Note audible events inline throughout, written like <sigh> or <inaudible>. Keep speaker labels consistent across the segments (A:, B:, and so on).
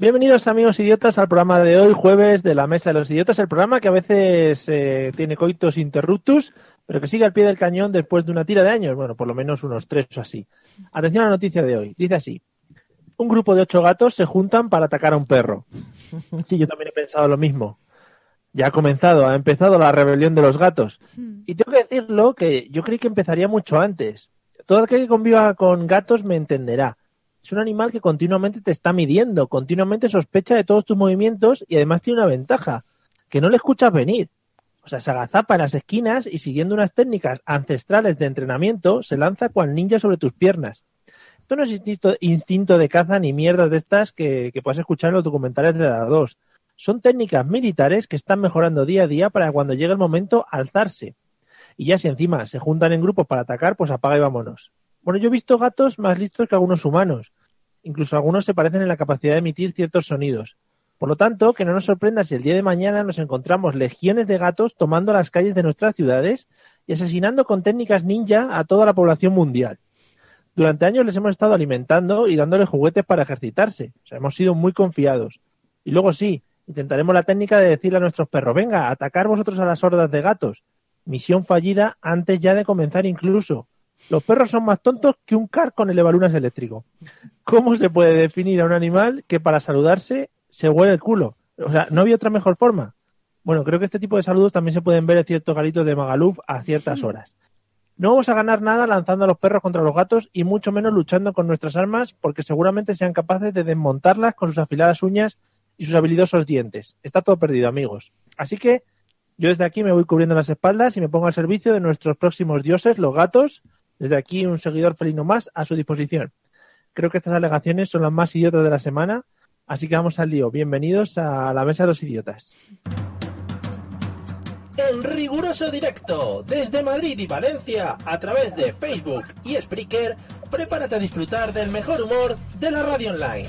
A: Bienvenidos amigos idiotas al programa de hoy, jueves de la Mesa de los Idiotas, el programa que a veces eh, tiene coitos interruptus, pero que sigue al pie del cañón después de una tira de años, bueno, por lo menos unos tres o así. Atención a la noticia de hoy, dice así. Un grupo de ocho gatos se juntan para atacar a un perro. <laughs> Sí, yo también he pensado lo mismo. Ya ha comenzado, ha empezado la rebelión de los gatos. Y tengo que decirlo que yo creí que empezaría mucho antes. Todo aquel que conviva con gatos me entenderá. Es un animal que continuamente te está midiendo, continuamente sospecha de todos tus movimientos y además tiene una ventaja, que no le escuchas venir. O sea, se agazapa en las esquinas y siguiendo unas técnicas ancestrales de entrenamiento, se lanza cual ninja sobre tus piernas. Esto no es instinto, instinto de caza ni mierdas de estas que, que puedes escuchar en los documentales de la 2. Son técnicas militares que están mejorando día a día para cuando llegue el momento alzarse. Y ya si encima se juntan en grupos para atacar, pues apaga y vámonos. Bueno, yo he visto gatos más listos que algunos humanos. Incluso algunos se parecen en la capacidad de emitir ciertos sonidos. Por lo tanto, que no nos sorprenda si el día de mañana nos encontramos legiones de gatos tomando las calles de nuestras ciudades y asesinando con técnicas ninja a toda la población mundial. Durante años les hemos estado alimentando y dándoles juguetes para ejercitarse. O sea, hemos sido muy confiados. Y luego sí, intentaremos la técnica de decirle a nuestros perros, venga, atacar vosotros a las hordas de gatos. Misión fallida antes ya de comenzar incluso. Los perros son más tontos que un car con elevalunas eléctrico. ¿Cómo se puede definir a un animal que para saludarse se huele el culo? O sea, ¿no había otra mejor forma? Bueno, creo que este tipo de saludos también se pueden ver en ciertos garitos de Magaluf a ciertas horas. No vamos a ganar nada lanzando a los perros contra los gatos y mucho menos luchando con nuestras armas porque seguramente sean capaces de desmontarlas con sus afiladas uñas y sus habilidosos dientes. Está todo perdido, amigos. Así que yo desde aquí me voy cubriendo las espaldas y me pongo al servicio de nuestros próximos dioses, los gatos, desde aquí, un seguidor felino más a su disposición. Creo que estas alegaciones son las más idiotas de la semana, así que vamos al lío. Bienvenidos a la Mesa de los Idiotas.
B: En riguroso directo, desde Madrid y Valencia, a través de Facebook y Spreaker, prepárate a disfrutar del mejor humor de la radio online.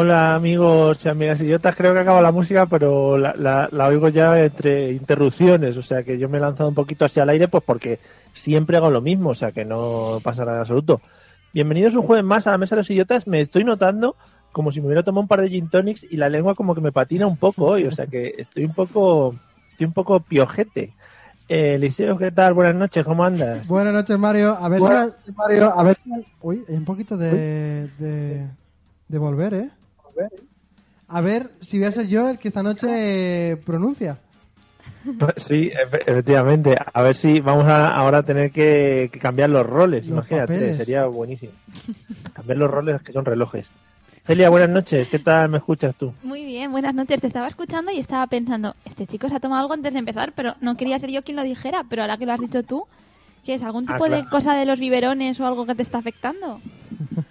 A: Hola amigos y amigas idiotas, creo que acaba la música, pero la, la- la oigo ya entre interrupciones, o sea que yo me he lanzado un poquito hacia el aire, pues porque siempre hago lo mismo, o sea que no pasa nada en absoluto. Bienvenidos un jueves más a la Mesa de los Idiotas, me estoy notando como si me hubiera tomado un par de gin tonics y la lengua como que me patina un poco hoy, o sea que estoy un poco, estoy un poco piojete. Eh, Eliseo, ¿qué tal? Buenas noches, ¿cómo andas?
C: Buenas noches, Mario. A ver
A: Buenas
C: si... Mario, a ver si... Uy, hay un poquito de, de, de volver, ¿eh? A ver si voy a ser yo el que esta noche pronuncia.
A: Sí, efe- efectivamente. A ver si vamos a ahora a tener que, que cambiar los roles.
C: Los
A: Imagínate,
C: papeles.
A: sería buenísimo. Cambiar los roles que son relojes. Celia, buenas noches. ¿Qué tal me escuchas tú?
D: Muy bien, buenas noches. Te estaba escuchando y estaba pensando, este chico se ha tomado algo antes de empezar, pero no quería ser yo quien lo dijera, pero ahora que lo has dicho tú, ¿qué es? ¿Algún
A: Ah,
D: tipo de
A: claro.
D: cosa de los biberones o algo que te está afectando? <laughs>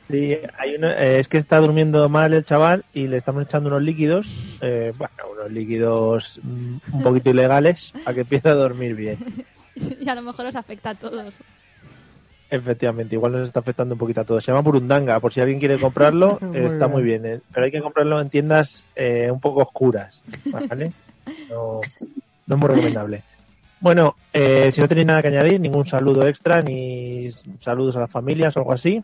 A: Sí, hay uno- eh, es que está durmiendo mal el chaval y le estamos echando unos líquidos, eh, bueno, unos líquidos mm, un poquito ilegales para que empiece a dormir bien. <laughs>
D: y a lo mejor os afecta a todos.
A: Efectivamente, igual nos está afectando un poquito a todos. Se llama Burundanga, por si alguien quiere comprarlo,
C: Muy <laughs>
A: eh, está
C: bien.
A: muy bien. eh, Pero hay que comprarlo en tiendas eh, un poco oscuras, ¿vale? <laughs> No, no es muy recomendable. Bueno, eh, si no tenéis nada que añadir, ningún saludo extra, ni saludos a las familias o algo así.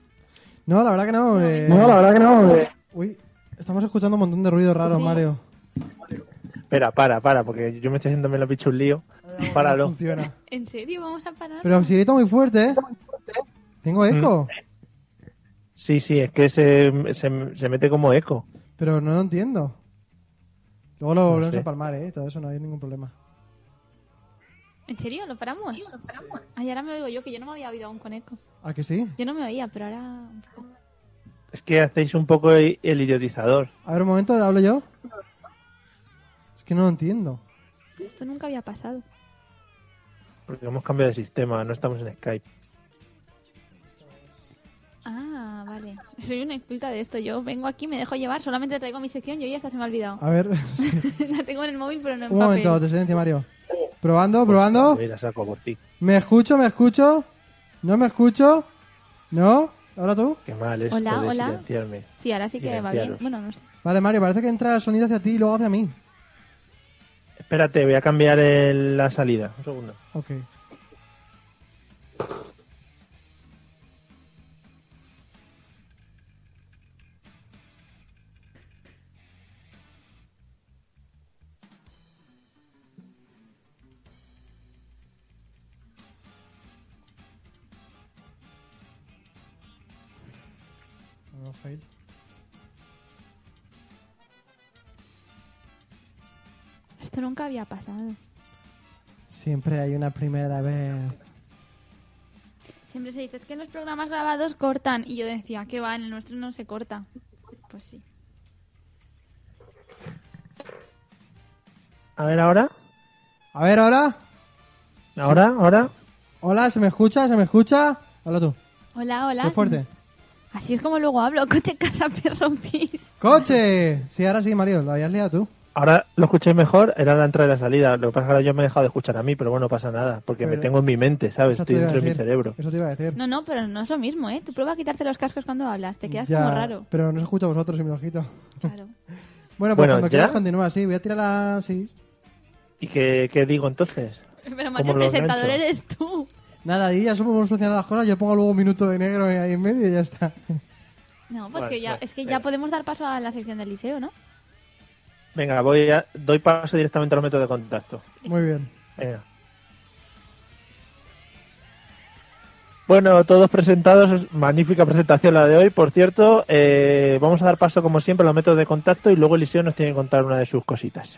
C: No, la verdad que no. eh.
A: No, la verdad que no. eh.
C: Uy, estamos escuchando un montón de ruido raro,
D: Sí.
C: Mario.
A: Espera, para, para, porque yo me estoy haciendo me lo picho un lío. Páralo.
C: No funciona.
D: ¿En serio? ¿Vamos a parar?
C: Pero si grita muy fuerte, ¿eh? Tengo eco,
A: Sí, sí, es que se, se, se mete como eco.
C: pero no lo entiendo. Luego lo volvemos
A: sé.
C: a palmar, ¿eh? Todo eso no hay ningún problema.
D: ¿En serio? ¿Lo paramos? Ay, ahora me oigo yo, que yo no me había oído aún con eco.
C: ¿A que sí?
D: Yo no me oía, pero ahora... un poco.
A: Es que hacéis un poco el idiotizador.
C: A ver, un momento, ¿hablo yo? Es que no lo entiendo.
D: Esto nunca había pasado.
A: Porque hemos cambiado de sistema, no estamos en Skype.
D: Ah, vale. Soy una exculta de esto. Yo vengo aquí, me dejo llevar, solamente traigo mi sección y hoy hasta se me ha olvidado.
C: A ver, <laughs> sí.
D: La tengo en el móvil, pero no en
C: un
D: papel.
C: momento de silencio, Mario. Probando, probando.
A: Mira, saco por ti.
C: ¿Me escucho, me escucho? ¿No me escucho? ¿No? ¿Ahora tú?
A: Qué mal esto
D: Hola,
A: de
D: hola.
A: silenciarme.
D: Sí, ahora sí que va bien. Bueno, no sé.
C: Vale, Mario, parece que entra el sonido hacia ti y luego hacia mí.
A: Espérate, voy a cambiar el- la salida. Un segundo.
C: Ok.
D: Nunca había pasado.
C: Siempre hay una primera vez.
D: Siempre se dice, es que en los programas grabados cortan. Y yo decía, que va, en el nuestro no se corta. Pues sí.
A: A ver, ahora.
C: A ver, ahora.
A: Ahora, ahora.
C: Hola, ¿se me escucha? ¿Se me escucha? Habla tú.
D: Hola, hola.
C: Qué fuerte.
D: Así es como luego hablo. <laughs> Coche, casa, perro, pis.
C: ¡Coche! Sí, ahora sí, Mario, lo habías liado tú.
A: Ahora lo escuché mejor, era la entrada y la salida. Lo que pasa es que ahora yo me he dejado de escuchar a mí, pero bueno, no pasa nada, porque me tengo en mi mente, ¿sabes? Estoy dentro de mi cerebro.
C: Eso te iba a decir.
D: No, no, pero no es lo mismo, ¿eh? Tú prueba a quitarte los cascos cuando hablas. Te quedas
C: Ya,
D: como raro.
C: Pero no se escucha a vosotros y me lo quito.
D: Claro. <laughs>
C: Bueno, pues
A: Bueno,
C: cuando
A: ¿ya?
C: quieras continúa, sí. Voy a tirar la... Sí.
A: ¿Y qué, qué digo entonces?
D: Pero Mario, el
A: lo
D: presentador
A: engancho?
D: eres tú.
C: Nada, ahí ya somos solucionar las cosas. Yo pongo luego un minuto de negro ahí en medio y ya está.
D: No, pues
A: Vale,
D: que ya,
A: vale,
D: es que ya podemos dar paso a la sección del liceo, ¿no?
A: Venga, voy a, doy paso directamente a los métodos de contacto.
C: Muy bien.
A: Venga. Bueno, todos presentados, magnífica presentación la de hoy. Por cierto, eh, vamos a dar paso como siempre a los métodos de contacto y luego Eliseo nos tiene que contar una de sus cositas.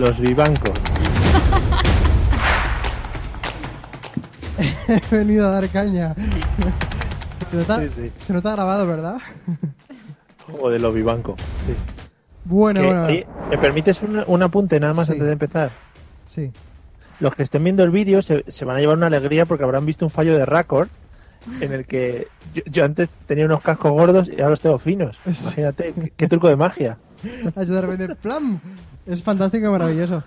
A: Los vivancos. <laughs>
C: He venido a dar caña. Se nota,
A: Sí, sí.
C: se nota grabado, ¿verdad?
A: O de los vivancos. Sí.
C: Bueno,
A: ¿Me permites un, un apunte nada más antes de empezar?
C: Sí.
A: Los que estén viendo el vídeo se, se van a llevar una alegría porque habrán visto un fallo de récord en el que yo, yo antes tenía unos cascos gordos y ahora los tengo finos. <laughs>
C: Sí.
A: Imagínate, qué, qué truco de magia. <laughs>
C: Hecho de repente ¡plam! Es fantástico y maravilloso.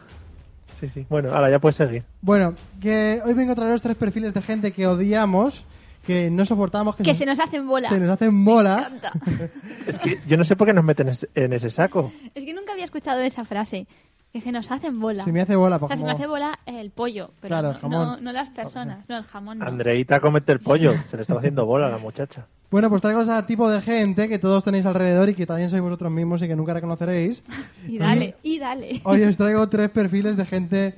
A: Sí, sí. Bueno, ahora ya puedes seguir.
C: Bueno, que hoy vengo a traeros tres perfiles de gente que odiamos, que no soportamos, que,
D: Que se nos hacen bola.
C: se nos hacen bola.
D: Encanta. <laughs>
A: Es que yo no sé por qué nos meten es- en ese saco.
D: Es que nunca había escuchado esa frase. Que se nos hacen bola.
C: Se me hace bola.
D: O
C: pues
D: sea, se me
C: como-
D: hace bola el pollo, pero
C: Claro, el
D: no,
C: jamón.
D: no- no las personas, no el jamón. No.
A: Andreita comete el pollo. Se le estaba haciendo bola a la muchacha.
C: Bueno, pues traigo ese tipo de gente que todos tenéis alrededor y que también sois vosotros mismos y que nunca reconoceréis. <laughs>
D: Y dale, y dale.
C: Hoy os traigo tres perfiles de gente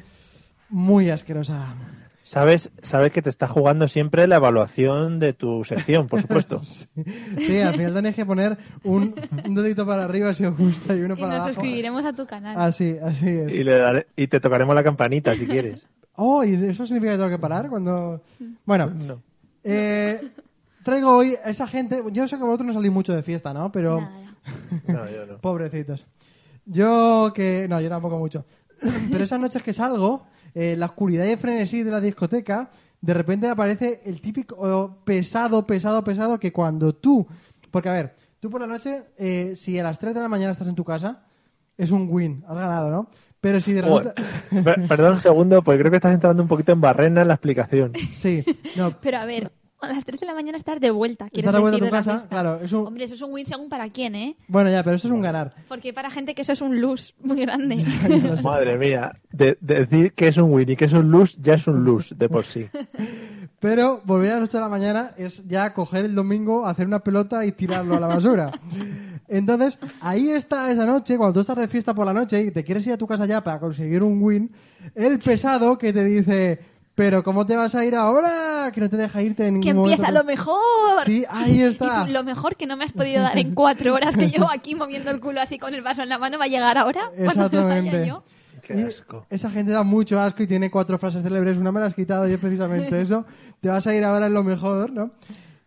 C: muy asquerosa.
A: Sabes, sabes que te está jugando siempre la evaluación de tu sección, por supuesto. <laughs>
C: Sí, al final tenéis que poner un, un dedito para arriba si os gusta y uno
D: Y
C: para
D: nos
C: abajo.
D: suscribiremos a tu canal.
C: Así, así es.
A: Y, le daré- y te tocaremos la campanita si quieres. <laughs>
C: Oh, ¿y eso significa que tengo que parar cuando...? Bueno,
A: No.
C: eh, traigo hoy a esa gente... Yo sé que vosotros no salís mucho de fiesta, ¿no? Pero...
D: Nada.
A: No, yo no. <laughs>
C: Pobrecitos. Yo que... No, yo tampoco mucho. <laughs> Pero esas noches que salgo, eh, la oscuridad y el frenesí de la discoteca, de repente aparece el típico pesado, pesado, pesado que cuando tú... Porque, a ver, tú por la noche, eh, si a las 3 de la mañana estás en tu casa, es un win, has ganado, ¿no? Pero si de repente...
A: Per- Perdón un segundo, porque creo que estás entrando un poquito en barrena en la explicación.
C: Sí, no, <laughs>
D: Pero a ver, a las 3 de la mañana estás de vuelta. ¿quieres
C: Estás de vuelta a tu casa, claro, es un-
D: Hombre, eso es un win según para quién, ¿eh?
C: Bueno, ya, pero esto es un ganar.
D: Porque para gente que eso es un lose muy grande. <laughs>
A: Madre mía, de, de decir que es un win y que es un lose, ya es un lose de por sí. <laughs>
C: Pero volver a las 8 de la mañana es ya coger el domingo, hacer una pelota y tirarlo a la basura. <laughs> Entonces, ahí está esa noche, cuando tú estás de fiesta por la noche y te quieres ir a tu casa ya para conseguir un win, el pesado que te dice, pero ¿cómo te vas a ir ahora? Que no te deja irte en ningún
D: Que empieza
C: momento".
D: lo mejor.
C: Sí, ahí
D: Y
C: está.
D: tú, lo mejor que no me has podido dar en cuatro horas que llevo aquí moviendo el culo así con el vaso en la mano va a llegar ahora. <laughs> cuando me vaya
C: Exactamente.
D: yo.
A: Qué asco.
C: Esa gente da mucho asco y tiene cuatro frases célebres. Una me la has quitado y es precisamente <laughs> eso. Te vas a ir ahora en lo mejor, ¿no?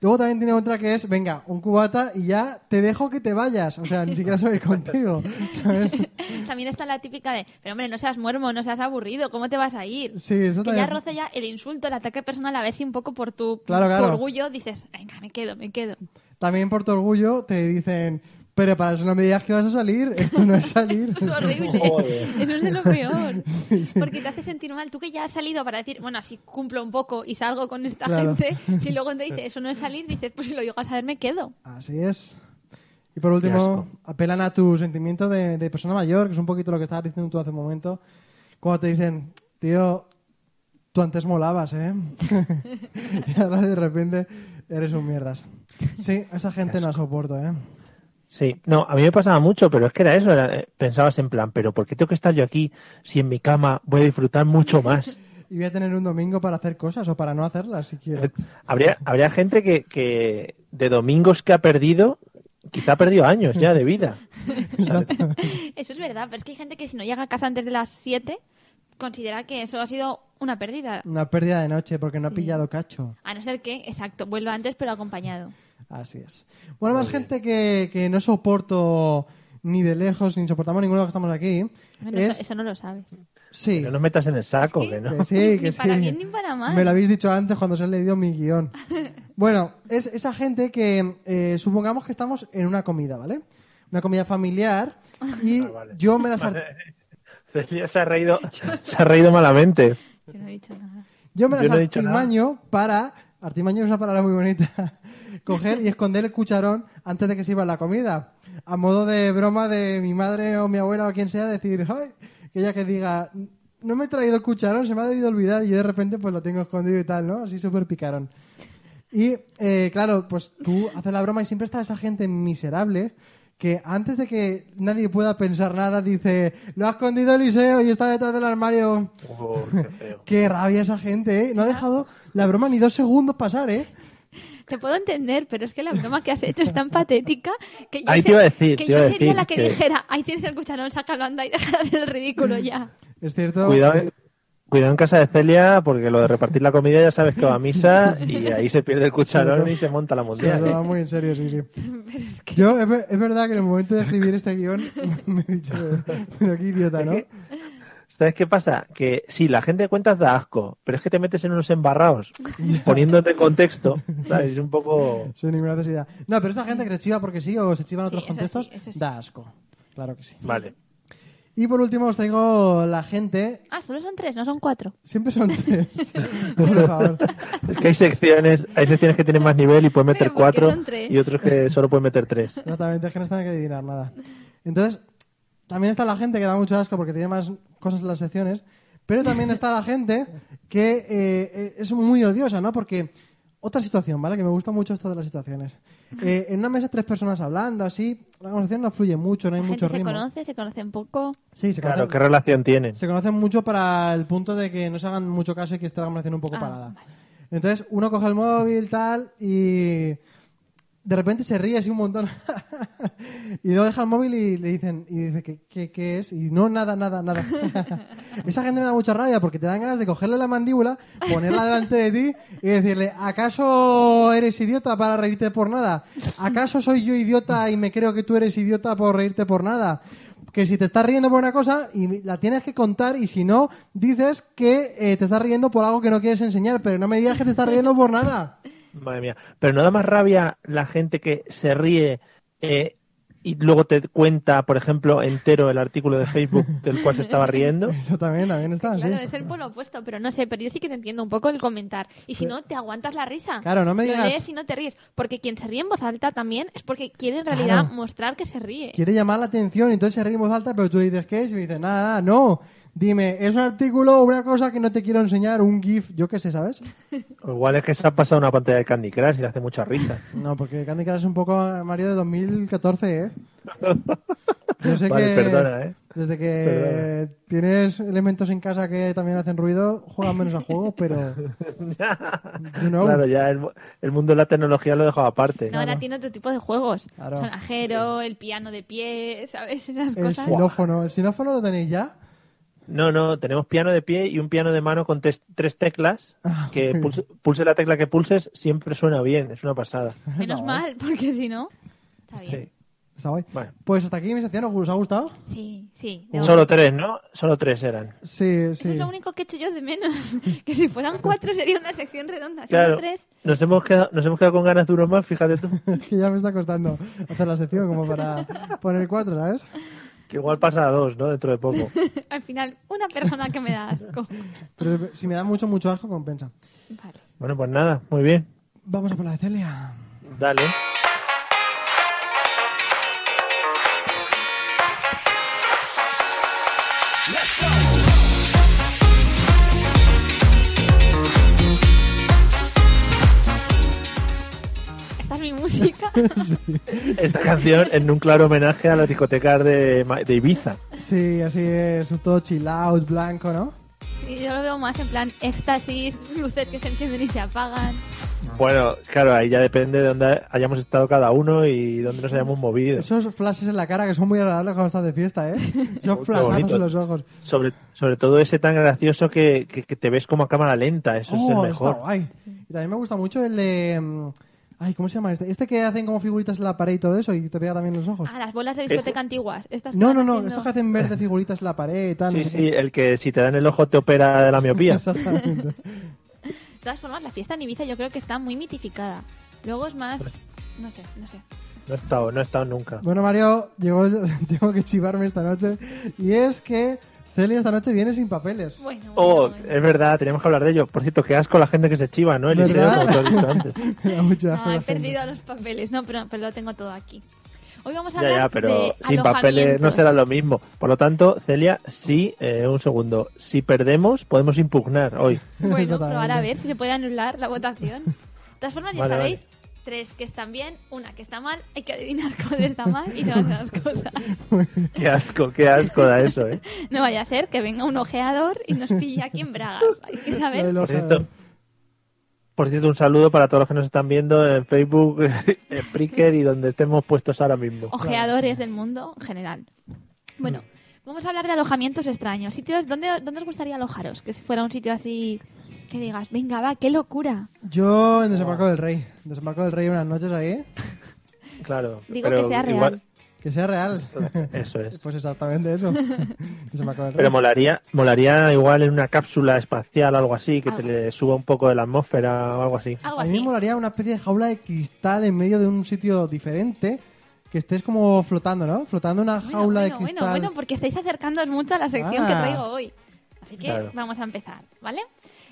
C: Luego también tiene otra que es, venga, un cubata y ya te dejo que te vayas. O sea, ni siquiera saber contigo. ¿sabes? <laughs>
D: También está la típica de, pero hombre, no seas muermo, no seas aburrido, ¿cómo te vas a ir?
C: Sí, eso
D: Que ya
C: también.
D: roza ya el insulto, el ataque personal, a ver si un poco por tu,
C: Claro,
D: tu
C: claro.
D: orgullo dices, venga, me quedo, me quedo.
C: También por tu orgullo te dicen, pero para eso no me digas que vas a salir. Esto no es salir.
D: Eso <laughs> es horrible.
A: Joder.
D: Eso es de lo peor. <laughs> Porque te hace sentir mal. Tú que ya has salido para decir, bueno, así cumplo un poco y salgo con esta
C: Claro.
D: gente. <laughs> Si luego te dice, eso no es salir, dices, pues si lo llegas a ver, me quedo.
C: Así es. Y por último, apelan a tu sentimiento de, de persona mayor, que es un poquito lo que estabas diciendo tú hace un momento. Cuando te dicen, tío, tú antes molabas, ¿eh? y ahora de repente eres un mierdas. Sí, a esa gente no la soporto, ¿eh?
A: Sí, no, a mí me pasaba mucho, pero es que era eso, era- eh, pensabas en plan, pero ¿por qué tengo que estar yo aquí si en mi cama voy a disfrutar mucho más? <laughs>
C: Y voy a tener un domingo para hacer cosas o para no hacerlas, si quiero.
A: Habría, habría gente que, que de domingos que ha perdido, quizá ha perdido años ya de vida. <laughs>
D: Eso es verdad, pero es que hay gente que si no llega a casa antes de las 7, considera que eso ha sido una pérdida.
C: Una pérdida de noche porque no ha pillado cacho.
D: A no ser que, exacto, vuelva antes pero acompañado.
C: Así es. Bueno, más gente que, que no soporto ni de lejos, ni soportamos ninguno de los que estamos aquí.
D: Bueno,
C: es...
D: eso, eso no lo sabes.
C: Sí,
A: No nos metas en el saco,
D: ¿Sí?
A: que no.
C: que sí, que
D: Ni
C: sí.
D: para bien ni para mal.
C: Me lo habéis dicho antes cuando se ha leído mi guion. <laughs> Bueno, es esa gente que eh, supongamos que estamos en una comida, ¿vale? Una comida familiar y
A: Ah, vale.
C: yo me las <laughs>
A: Celia se ha reído, <laughs> se ha reído malamente.
D: Yo no he dicho nada.
C: yo me
A: Yo
C: las
A: no he dicho nada.
C: artimaño para artimaño es una palabra muy bonita. <laughs> Coger y esconder el cucharón antes de que sirva la comida. A modo de broma de mi madre o mi abuela o quien sea decir ay que ella que diga no me he traído el cucharón se me ha debido olvidar y de repente pues lo tengo escondido y tal no así súper picarón. Y eh, claro pues tú haces la broma y siempre está esa gente miserable que antes de que nadie pueda pensar nada dice lo ha escondido Eliseo y está detrás del armario
A: Oh, qué feo. <laughs>
C: Qué rabia esa gente, ¿eh? No ha dejado la broma ni dos segundos pasar, ¿eh?
D: Te puedo entender, pero es que la broma que has hecho es tan <laughs> patética que yo,
A: Ahí te iba a decir,
D: que
A: te iba
D: yo
A: a
D: sería
A: decir
D: la que,
A: que-
D: dijera, ahí tienes el cucharón, sácalo, anda y deja de hacer el ridículo ya.
C: Es cierto.
A: Cuidado, cuidado en casa de Celia, porque lo de repartir la comida ya sabes que va a misa y ahí se pierde el cucharón y se monta la
C: Se lo
A: mundial.
C: toma muy en serio, sí, sí.
D: Pero es que...
C: Yo, es, es verdad que en el momento de escribir este guion <laughs> me he dicho, pero qué idiota, ¿no?
A: ¿Sabes qué pasa? Que sí, la gente de cuentas da asco, pero es que te metes en unos embarrados poniéndote en contexto, ¿sabes? Es un poco...
C: Sin ninguna necesidad. No, pero esta gente que se chiva porque sí o se chiva en
D: Sí,
C: otros
D: eso
C: contextos,
D: sí, eso sí.
C: da asco. Claro que sí.
A: Vale.
C: Y por último os traigo la gente.
D: Ah, solo son tres, no son cuatro.
C: Siempre son <laughs> tres. <laughs> por favor.
A: Es que hay secciones, hay secciones que tienen más nivel y puedes meter
D: Pero ¿por qué
A: cuatro
D: son tres?
A: y otros que solo pueden meter tres.
C: Exactamente, es que no tiene que adivinar nada. Entonces, también está la gente que da mucho asco porque tiene más cosas en las secciones, pero también está la gente que eh, es muy odiosa, ¿no? Porque otra situación, ¿vale? Que me gusta mucho esto de las situaciones. Eh, en una mesa tres personas hablando, así, la conversación no fluye mucho, no hay
D: La
C: mucho
D: gente se
C: ritmo.
D: conoce, se conoce un poco.
C: Sí, se
A: Claro,
C: conocen,
A: ¿qué relación tienen?
C: se conocen mucho para el punto de que no se hagan mucho caso y que esté la conversación un poco
D: Ah,
C: parada.
D: vale.
C: Entonces, uno coge el móvil, tal, y de repente se ríe así un montón. <laughs> y luego deja el móvil y le dicen, y dice, ¿qué, qué, es? Y no, nada, nada, nada. <laughs> Esa gente me da mucha rabia porque te dan ganas de cogerle la mandíbula, ponerla delante de ti y decirle, ¿acaso eres idiota para reírte por nada? ¿Acaso soy yo idiota y me creo que tú eres idiota por reírte por nada? Que si te estás riendo por una cosa y la tienes que contar y si no, dices que eh, te estás riendo por algo que no quieres enseñar, pero no me digas que te estás riendo por nada.
A: Madre mía. Pero no da más rabia la gente que se ríe eh, y luego te cuenta, por ejemplo, entero el artículo de Facebook del cual se estaba riendo. <laughs>
C: Eso también, también está,
D: Claro,
C: sí.
D: es el polo opuesto, pero no sé, pero yo sí que te entiendo un poco el comentar. Y si no, te aguantas la risa.
C: Claro, no me
D: Lo
C: digas-
D: lees y no te ríes. Porque quien se ríe en voz alta también es porque quiere en realidad
C: Claro.
D: mostrar que se ríe.
C: Quiere llamar la atención y entonces se ríe en voz alta, pero tú le dices, ¿qué es? Y me dice, nada, nada, no. Dime, ¿es un artículo o una cosa que no te quiero enseñar? Un GIF, yo qué sé, ¿sabes?
A: O <laughs> igual es que se ha pasado una pantalla de Candy Crush y le hace mucha risa. <laughs>
C: No, porque Candy Crush es un poco Mario de 2014, ¿eh? <laughs> Yo sé
A: Vale,
C: que
A: perdona, ¿eh?
C: desde que tienes elementos en casa que también hacen ruido, juegas menos a juegos, pero... You know.
A: Claro, ya el, el mundo de la tecnología lo he dejado aparte.
D: No, ahora tiene otro tipo de juegos.
C: Claro.
D: Sonajero, el piano de pie, ¿sabes? Esas
C: El
D: cosas.
C: xilófono. ¿El xilófono lo tenéis ya?
A: No, no, tenemos piano de pie y un piano de mano con tres teclas.
C: Ah,
A: Que pulse, pulse la tecla que pulses, siempre suena bien, es una pasada.
D: Menos mal, porque si no... Está bien.
A: Sí.
C: Está guay.
A: Bueno.
C: Pues hasta aquí mi sección. ¿Os ha gustado?
D: Sí, sí.
A: Solo tres, ¿no? Solo tres eran.
C: Sí,
D: Eso
C: sí.
D: es lo único que he hecho yo de menos. <laughs> que si fueran cuatro sería una sección redonda. Solo
A: Claro,
D: tres.
A: nos hemos, quedado, nos hemos quedado con ganas de uno más, fíjate tú. <laughs>
C: Es que ya me está costando hacer la sección como para poner cuatro, ¿sabes?
A: Que igual pasa a dos, ¿no? Dentro de poco. <laughs>
D: Al final, una persona que me da asco.
C: Pero si me da mucho, mucho asco, compensa.
D: Vale.
A: Bueno, pues nada, muy bien.
C: Vamos a por la de Celia.
A: Dale.
D: Música. <laughs>
A: Esta canción en un claro homenaje a las discotecas de, Ma- de Ibiza.
C: Sí, así es, un todo chill out, blanco, ¿no?
D: Sí, yo lo veo más en plan éxtasis, luces que se encienden y se apagan.
A: Bueno, claro, ahí ya depende de dónde hayamos estado cada uno y dónde nos hayamos movido.
C: Esos flashes en la cara que son muy agradables cuando estás de fiesta, ¿eh? <laughs>
A: Qué
C: flashazos en los ojos.
A: Sobre, sobre todo ese tan gracioso que, que- que te ves como a cámara lenta, eso es
C: Oh,
A: el
C: está
A: mejor.
C: guay. Y también me gusta mucho el de... Ay, ¿cómo se llama este? Este que hacen como figuritas en la pared y todo eso y te pega también en los ojos.
D: Ah, las bolas de discoteca antiguas. Estas
C: No, no, no,
D: haciendo-
C: estos que hacen verde <laughs> figuritas en la pared y tal.
A: Sí,
C: no
A: sí, el que si te dan el ojo te opera de la miopía.
C: Exactamente.
D: De todas formas, la fiesta en Ibiza yo creo que está muy mitificada. Luego es más... No sé, no sé.
A: No he estado, no he estado nunca.
C: Bueno, Mario, llegó <laughs> tengo que chivarme esta noche. Y es que Celia esta noche viene sin papeles.
D: Bueno,
A: Oh,
D: bueno, bueno.
A: es verdad, teníamos que hablar de ello. Por cierto, qué asco la gente que se chiva, ¿no, Eliseo? Como tú has dicho antes. <laughs>
D: No, he perdido los papeles. No, pero, pero lo tengo todo aquí. Hoy vamos a
A: Ya,
D: hablar
A: ya, pero
D: de
A: sin papeles no será lo mismo. Por lo tanto, Celia, sí, eh, un segundo. Si perdemos, podemos impugnar hoy.
D: Bueno, <laughs> probar a ver si se puede anular la votación. De todas formas, ya
A: Vale,
D: sabéis, tres que están bien, una que está mal, hay que adivinar <laughs> cuál está mal y todas las cosas. <laughs>
A: Qué asco, qué asco da eso, ¿eh? <laughs>
D: No vaya a ser que venga un ojeador y nos pille aquí en Bragas. Hay que
C: Lo
D: saber.
A: Por cierto, por cierto, un saludo para todos los que nos están viendo en Facebook, en Spreaker y donde estemos puestos ahora mismo.
D: Ojeadores del mundo en general. Bueno, vamos a hablar de alojamientos extraños. Sitios, ¿dónde, ¿Dónde os gustaría alojaros? Que si fuera un sitio así que digas, venga, va, qué locura.
C: Yo en Desembarco del Rey. Desembarco del Rey unas noches ahí. <laughs>
A: Claro.
D: Digo
A: pero
D: que sea real.
A: igual-
C: Que sea real. <laughs>
A: Eso es.
C: Pues exactamente eso. <laughs> Desembarco del Rey.
A: Pero molaría, molaría igual en una cápsula espacial o algo así, que te
D: Algo
A: le suba un poco de la atmósfera o algo así.
D: Algo
C: A mí me
D: así.
C: molaría una especie de jaula de cristal en medio de un sitio diferente. Que estés como flotando, ¿no? Flotando en una
D: Bueno,
C: jaula
D: bueno,
C: de cristal.
D: bueno, bueno, porque estáis acercándoos mucho a la sección que
C: Ah.
D: traigo hoy. Así que
A: Claro.
D: vamos a empezar, ¿vale?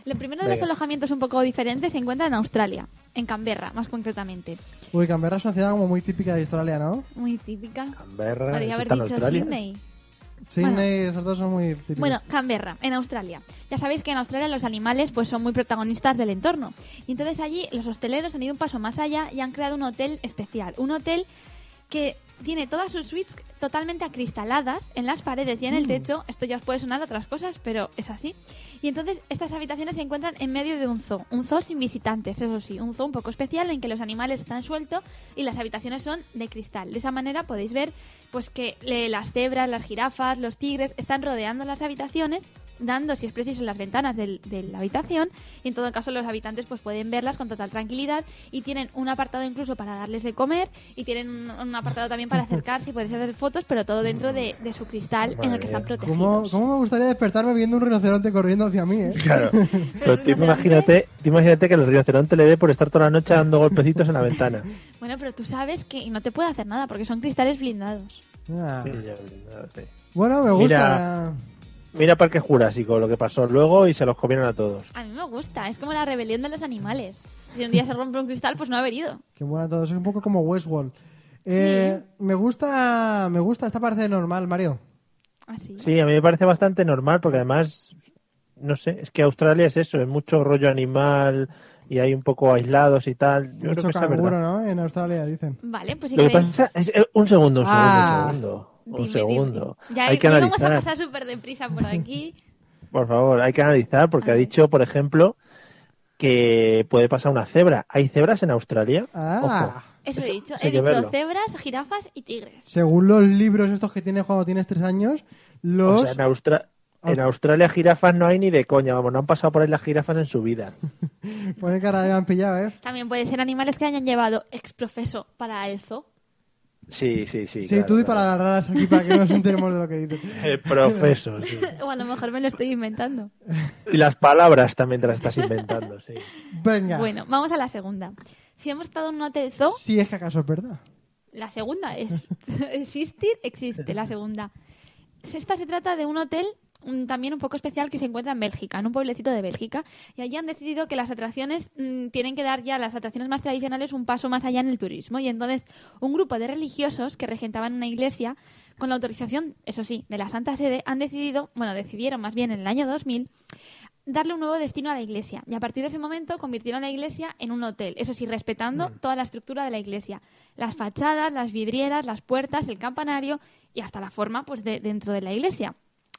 D: El primero de los alojamientos un poco diferentes se encuentra en Australia, en Canberra, más concretamente.
C: Uy, Canberra es una ciudad como muy típica de Australia, ¿no?
D: Muy típica.
A: Canberra,
D: Podría
A: ¿eso
D: haber
A: está en
D: dicho
A: Australia?
D: Sydney.
C: Sydney, esos dos son muy típicos.
D: Bueno, Canberra, en Australia. Ya sabéis que en Australia los animales pues son muy protagonistas del entorno. Y entonces allí los hosteleros han ido un paso más allá y han creado un hotel especial. Un hotel que tiene todas sus suites totalmente acristaladas en las paredes y en
C: Mm.
D: el techo. Esto ya os puede sonar a otras cosas, pero es así. Y entonces estas habitaciones se encuentran en medio de un zoo. Un zoo sin visitantes, eso sí. Un zoo un poco especial en que los animales están sueltos y las habitaciones son de cristal. De esa manera podéis ver pues que le- las cebras, las jirafas, los tigres están rodeando las habitaciones dando, si es preciso, en las ventanas del- de la habitación y en todo caso los habitantes pues pueden verlas con total tranquilidad y tienen un apartado incluso para darles de comer y tienen un, un apartado también para acercarse y podéis hacer fotos pero todo dentro de, de su cristal en el que están
A: mía.
C: ¿Cómo,
D: protegidos.
C: ¿Cómo me gustaría despertarme viendo un rinoceronte corriendo hacia mí, eh?
A: Claro. <laughs> Pero tú imagínate, tú imagínate que el rinoceronte le dé por estar toda la noche dando golpecitos en la ventana.
D: Bueno, pero tú sabes que no te puede hacer nada porque son cristales blindados.
C: Ah.
A: Sí, ya, ya, sí.
C: Bueno, me gusta.
A: Mira Parque Jurásico, lo que pasó luego y se los comieron a todos.
D: A mí me gusta, es como la rebelión de los animales. Si un día se rompe un cristal, pues no ha haber ido.
C: Qué buena todo. Es un poco como Westworld. Eh, Me gusta me gusta esta parte normal, Mario.
D: Así.
A: Sí, a mí me parece bastante normal porque además, no sé, es que Australia es eso, es mucho rollo animal y hay un poco aislados y tal. Yo creo que
C: canguro,
A: verdad.
C: ¿no? En Australia, dicen.
D: Vale, pues si
A: Lo que pasa es, eh, un segundo, un segundo,
C: Ah.
A: un segundo. Un
D: Dime,
A: segundo.
D: dime. Ya,
A: hay que
D: ya vamos a
A: analizar.
D: pasar súper deprisa por aquí. <laughs>
A: Por favor, hay que analizar porque ha dicho, por ejemplo, que puede pasar una cebra. ¿Hay cebras en Australia?
C: Ah,
A: Ojo.
D: Eso,
A: Eso-
D: he dicho. He dicho
A: verlo.
D: cebras, jirafas y tigres.
C: según los libros estos que tienes cuando tienes tres años, los...
A: O sea, en, Austra- en Australia jirafas no hay ni de coña, vamos, no han pasado por ahí las jirafas en su vida. <laughs>
C: Pone cara de me han pillado, ¿eh?
D: También puede ser animales que hayan llevado exprofeso para el zoo.
A: Sí, sí, sí.
C: Sí,
A: claro,
C: tú y
A: claro.
C: para las raras aquí para que nos enteremos de lo que dices. <laughs>
A: El profeso, sí. <laughs>
D: O a lo mejor me lo estoy inventando.
A: Y las palabras también te las estás inventando, sí.
C: Venga.
D: Bueno, vamos a la segunda. Si hemos estado en un hotel zoo,
C: Si es que acaso es verdad.
D: la segunda es <laughs> existir, existe la segunda. Esta se trata de un hotel también un poco especial que se encuentra en Bélgica, en un pueblecito de Bélgica, y allí han decidido que las atracciones mm, tienen que dar ya las atracciones más tradicionales un paso más allá en el turismo, y entonces un grupo de religiosos que regentaban una iglesia con la autorización, eso sí, de la Santa Sede, han decidido, bueno, decidieron más bien en el año 2000 darle un nuevo destino a la iglesia. Y a partir de ese momento convirtieron la iglesia en un hotel. Eso sí, respetando toda la estructura de la iglesia. Las fachadas, las vidrieras, las puertas, el campanario y hasta la forma pues de, dentro de la iglesia.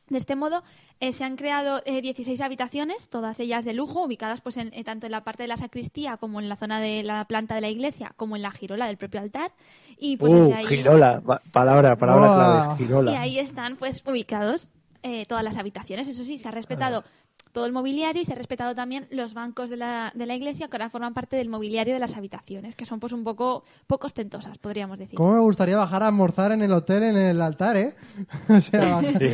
D: De este modo, eh, se han creado eh, 16 habitaciones, todas ellas de lujo, ubicadas pues en, eh, tanto en la parte de la sacristía como en la zona de la planta de la iglesia, como en la girola del propio altar. Y pues
A: uh,
D: desde ahí...
A: girola, pa- palabra, palabra
C: Wow.
A: clave, girola.
D: Y ahí están pues ubicados eh, todas las habitaciones. Eso sí, se ha respetado todo el mobiliario y se ha respetado también los bancos de la, de la iglesia que ahora forman parte del mobiliario de las habitaciones, que son pues un poco poco ostentosas, podríamos decir.
C: ¿Cómo me gustaría bajar a almorzar en el hotel, en el altar, eh? <laughs> o sea,
A: Sí.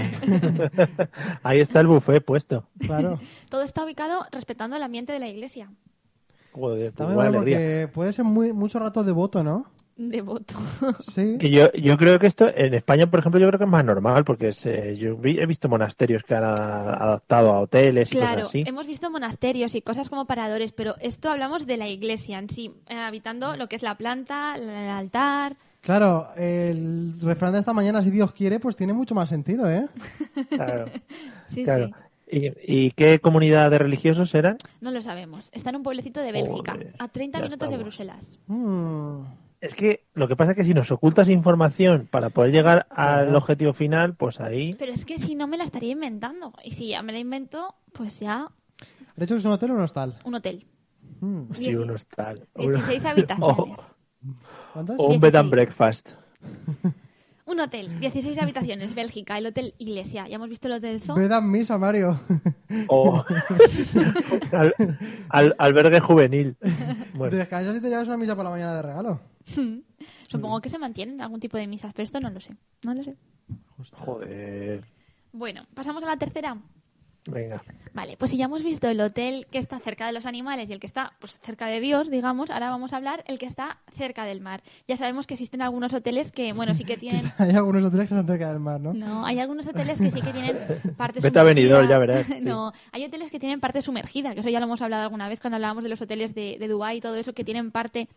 A: <laughs> Ahí está el buffet puesto.
C: claro. <laughs>
D: Todo está ubicado respetando el ambiente de la iglesia.
A: Joder,
C: Está
A: pues
C: muy porque puede ser muy, mucho rato devoto, ¿no?
D: Devoto.
C: Sí.
A: Que yo, yo creo que esto, en España, por ejemplo, yo creo que es más normal, porque se- yo vi- he visto monasterios que han a- adaptado a hoteles y
D: Claro,
A: cosas así.
D: hemos visto monasterios y cosas como paradores, pero esto hablamos de la iglesia en sí, eh, habitando lo que es la planta, el altar.
C: Claro, el refrán de esta mañana, si Dios quiere, pues tiene mucho más sentido, ¿eh?
A: Claro, <laughs>
D: Sí,
A: claro.
D: sí.
A: ¿Y, y qué comunidad de religiosos eran?
D: No lo sabemos. Está en un pueblecito de Bélgica,
A: Joder,
D: a 30
A: ya
D: minutos de. Bruselas.
C: Mm.
A: Es que lo que pasa es que si nos ocultas información para poder llegar al objetivo final, pues ahí.
D: Pero es que si no me la estaría inventando. Y si ya me la invento, pues ya
C: ¿Has dicho que es un hotel o un hostal?
D: un hotel.
C: Mm.
A: Si uno está. uno-
D: 16 habitaciones.
C: ¿Cuántas?
A: O un bed and
D: 16.
A: breakfast. <laughs>
D: Un hotel, 16 habitaciones, Bélgica, el hotel Iglesia. Ya hemos visto el hotel Zoo.
C: Ved a misa, Mario.
A: O <laughs> al- al- albergue juvenil. <laughs> Bueno,
C: Descansas y te llevas una misa por la mañana de regalo. <laughs>
D: Supongo que se mantienen algún tipo de misas, pero esto no lo sé. No lo sé.
A: joder.
D: Bueno, pasamos a la tercera.
A: Venga.
D: Vale, pues si ya hemos visto el hotel que está cerca de los animales y el que está pues, cerca de Dios, digamos, ahora vamos a hablar el que está cerca del mar. Ya sabemos que existen algunos hoteles que, bueno, sí que <laughs> tienen...
C: Hay algunos hoteles que están cerca del mar, ¿no?
D: No, hay algunos hoteles que sí que tienen parte <laughs>
A: Vete a
D: sumergida.
A: Benidorm, ya verás, <laughs> sí.
D: No, hay hoteles que tienen parte sumergida, que eso ya lo hemos hablado alguna vez cuando hablábamos de los hoteles de, de Dubái y todo eso, que tienen parte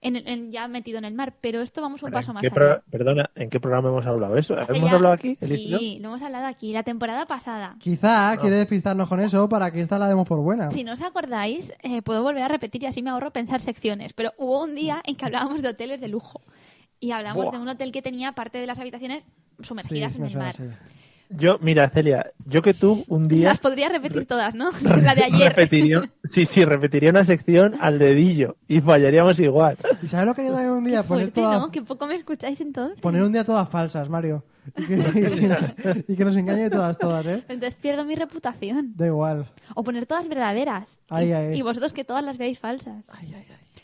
D: en, en- ya metido en el mar. Pero esto vamos un paso
A: ¿En
D: más allá.
A: pro- Perdona, ¿en qué programa hemos hablado eso? ¿Hemos
D: ya-
A: hablado aquí?
D: Sí, lo hemos hablado aquí, la temporada pasada.
C: Quizá quiere despistarnos con eso para que esta la demos por buena.
D: Si no os acordáis, eh, puedo volver a repetir y así me ahorro pensar secciones. Pero hubo un día en que hablábamos de hoteles de lujo. Y hablamos
A: Buah.
D: de un hotel que tenía parte de las habitaciones sumergidas
C: sí
D: en el
C: suena
D: mar.
A: Yo, mira, Celia, yo que tú un día
D: Las podría repetir todas, ¿no? <laughs> la de ayer.
A: repetiría, sí, sí, repetiría una sección al dedillo y fallaríamos igual.
C: ¿Y sabes lo que haría un día?
D: Qué
C: Poner,
D: fuerte,
C: todas,
D: ¿no? Que poco me escucháis entonces.
C: poner un día todas falsas, Mario. Y que, y que <laughs> nos, y que nos engañe todas, todas, ¿eh?
D: Pero entonces pierdo mi reputación.
C: Da igual.
D: O poner todas verdaderas.
C: Ay,
D: y,
C: ay, ay.
D: y vosotros que todas las veáis falsas.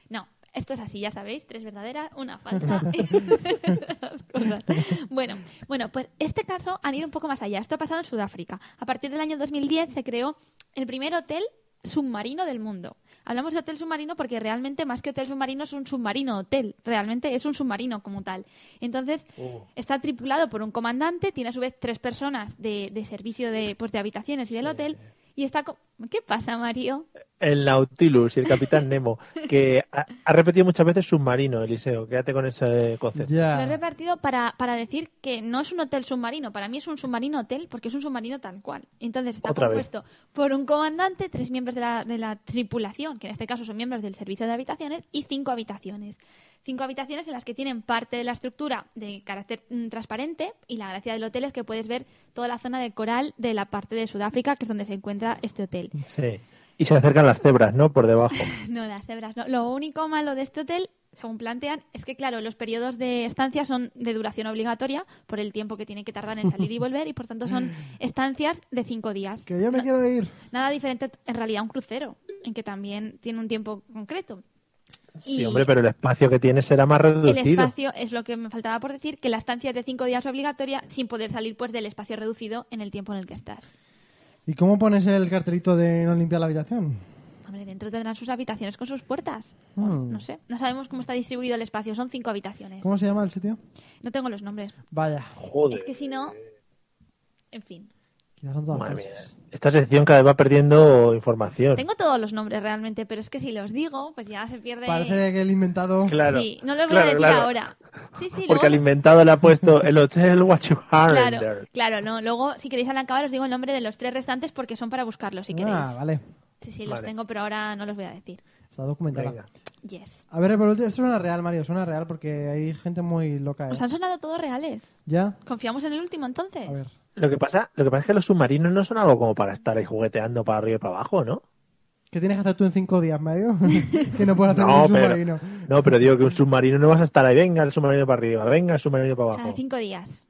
D: No, esto es así, ya sabéis. Tres verdaderas, una falsa. <laughs> <laughs> Las cosas. Bueno, bueno, pues este caso han ido un poco más allá. Esto ha pasado en Sudáfrica. A partir del año 2010 se creó el primer hotel submarino del mundo. Hablamos de hotel submarino porque realmente más que hotel submarino es un submarino hotel. Realmente es un submarino como tal. Entonces está tripulado por un comandante, tiene a su vez tres personas de, de servicio de, pues, de habitaciones y del hotel. Y está... co- ¿Qué pasa, Mario?
A: el Nautilus y el Capitán Nemo, que ha, ha repetido muchas veces submarino, Eliseo. Quédate con ese concepto.
D: Lo he repartido para, para decir que no es un hotel submarino. Para mí es un submarino hotel porque es un submarino tal cual. Entonces está
A: Otra vez.
D: compuesto por un comandante, tres miembros de la, de la tripulación, que en este caso son miembros del servicio de habitaciones, y cinco habitaciones. Cinco habitaciones en las que tienen parte de la estructura de carácter mm, transparente y la gracia del hotel es que puedes ver toda la zona de coral de la parte de Sudáfrica, que es donde se encuentra este hotel.
A: Sí. Y se acercan las cebras, ¿no? Por debajo. <laughs>
D: No, las cebras no. Lo único malo de este hotel, según plantean, es que, claro, los periodos de estancia son de duración obligatoria por el tiempo que tiene que tardar en salir y <laughs> volver y, por tanto, son estancias de cinco días.
C: Que yo me
D: No-
C: quiero ir.
D: Nada diferente, en realidad, a un crucero, en que también tiene un tiempo concreto.
A: Sí,
D: Y
A: hombre, pero el espacio que tiene será más
D: El
A: reducido.
D: espacio es lo que me faltaba por decir, que la estancia es de cinco días obligatoria sin poder salir pues del espacio reducido en el tiempo en el que estás.
C: ¿Y cómo pones el cartelito de no limpiar la habitación?
D: Hombre, dentro tendrán sus habitaciones con sus puertas.
C: Hmm.
D: No sé, no sabemos cómo está distribuido el espacio, son cinco habitaciones.
C: ¿Cómo se llama el sitio?
D: No tengo los nombres.
C: Vaya,
A: Joder.
D: Es que si no. En fin.
C: Quizás son todas
A: Madre mía.
C: falsas.
A: Esta sección cada vez va perdiendo información.
D: Tengo todos los nombres realmente, pero es que si los digo, pues ya se pierde.
C: Parece que el inventado...
A: Claro.
D: Sí, no los voy a decir
A: claro.
D: ahora. Sí, sí,
A: Porque al
D: luego.
A: inventado le ha puesto el hotel What You
D: Claro, claro, no. Luego, si queréis al acabar, os digo el nombre de los tres restantes porque son para buscarlos si queréis.
C: Ah, vale.
D: Sí, sí, los
A: Vale.
D: tengo, pero ahora no los voy a decir.
C: Está documentada.
A: Venga.
D: Yes.
C: A ver, por último, esto suena real, Mario, suena real porque hay gente muy loca. ¿eh?
D: Os han sonado todos reales.
C: ¿Ya?
D: ¿Confiamos en el último entonces?
C: A ver.
A: Lo que pasa, lo que pasa es que los submarinos no son algo como para estar ahí jugueteando para arriba y para abajo, ¿no?
C: ¿Qué tienes que hacer tú en cinco días, Mario? <laughs> que no puedes hacer
A: No,
C: un
A: pero-
C: submarino.
A: No, pero digo que un submarino no vas a estar ahí, venga el submarino para arriba, venga el submarino para
D: Cada
A: abajo.
D: cinco días.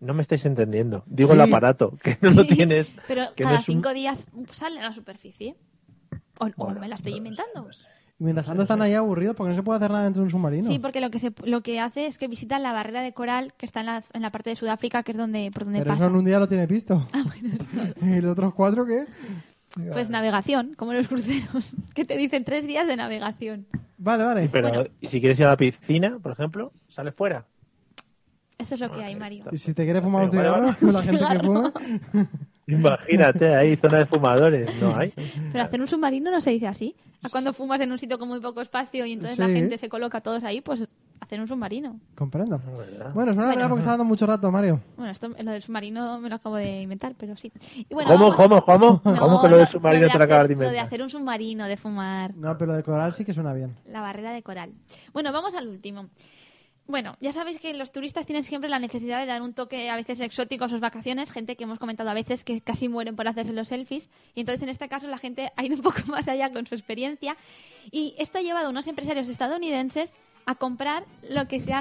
A: No me estáis entendiendo. Digo
C: Sí.
A: el aparato, que no lo <laughs> tienes.
D: Pero
A: que
D: cada
A: un-
D: cinco días sale a la superficie. O, o
A: Bueno,
D: me la estoy
A: no,
D: inventando.
C: Y mientras tanto están ahí aburridos porque no se puede hacer nada dentro de un submarino.
D: Sí, porque lo que se, lo que hace es que visitan la barrera de coral que está en la, en la parte de Sudáfrica, que es donde por donde
C: Pero
D: pasa.
C: eso en un día lo tiene visto. <laughs> ¿Y los otros cuatro qué?
D: Pues navegación, como los cruceros, <laughs> que te dicen tres días de navegación.
C: Vale, vale.
A: Pero,
D: Bueno.
A: ¿y si quieres ir a la piscina, por ejemplo? ¿Sales fuera?
D: Eso es lo que hay, Mario.
C: ¿Y si te quieres fumar un cigarro con <laughs> la gente que fuma?
A: Imagínate, ahí, zona de fumadores. No hay.
D: Pero hacer un submarino no se dice así. A cuando fumas en un sitio con muy poco espacio y entonces la gente se coloca todos ahí, pues hacer un submarino.
C: Comprendo.
A: ¿verdad?
C: Bueno, suena
D: Bueno.
C: real porque está dando mucho rato, Mario.
D: Bueno, esto, lo del submarino me lo acabo de inventar, pero sí. Y bueno,
A: ¿Cómo,
D: vamos-
A: cómo, cómo?
D: No,
A: ¿Cómo que lo del
D: de
A: submarino te lo acabas de
D: hacer- Lo de
A: inventar?
D: hacer un submarino, de fumar.
C: No, pero de coral sí que suena bien.
D: La barrera de coral. Bueno, vamos al último. Bueno, ya sabéis que los turistas tienen siempre la necesidad de dar un toque a veces exótico a sus vacaciones, gente que hemos comentado a veces que casi mueren por hacerse los selfies, y entonces en este caso la gente ha ido un poco <laughs> más allá con su experiencia, y esto ha llevado a unos empresarios estadounidenses a comprar lo que se.